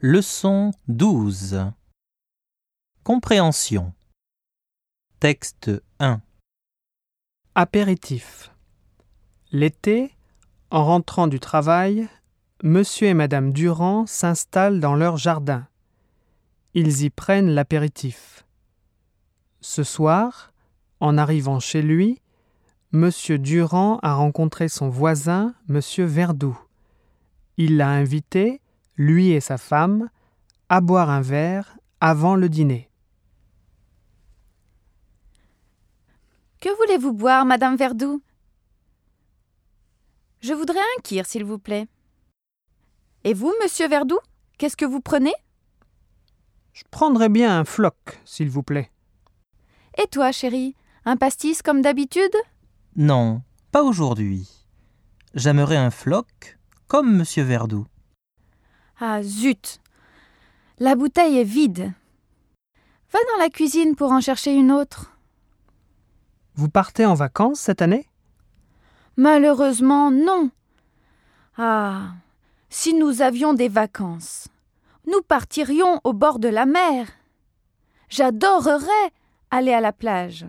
Leçon 12 Compréhension Texte 1 Apéritif. L'été, en rentrant du travail, Monsieur et Madame Durand s'installent dans leur jardin. Ils y prennent l'apéritif. Ce soir, en arrivant chez lui, Monsieur Durand a rencontré son voisin, Monsieur Verdoux. Il l'a invité, lui et sa femme, à boire un verre avant le dîner. Que voulez-vous boire, Madame Verdoux Je voudrais un kir, s'il vous plaît. Et vous, Monsieur Verdoux, qu'est-ce que vous prenez? Je prendrais bien un floc, s'il vous plaît. Et toi, chérie, un pastis comme d'habitude? Non, pas aujourd'hui. J'aimerais un floc comme Monsieur Verdoux. Ah zut La bouteille est vide. Va dans la cuisine pour en chercher une autre. Vous partez en vacances cette année? Malheureusement, non. Ah, si nous avions des vacances, nous partirions au bord de la mer. J'adorerais aller à la plage.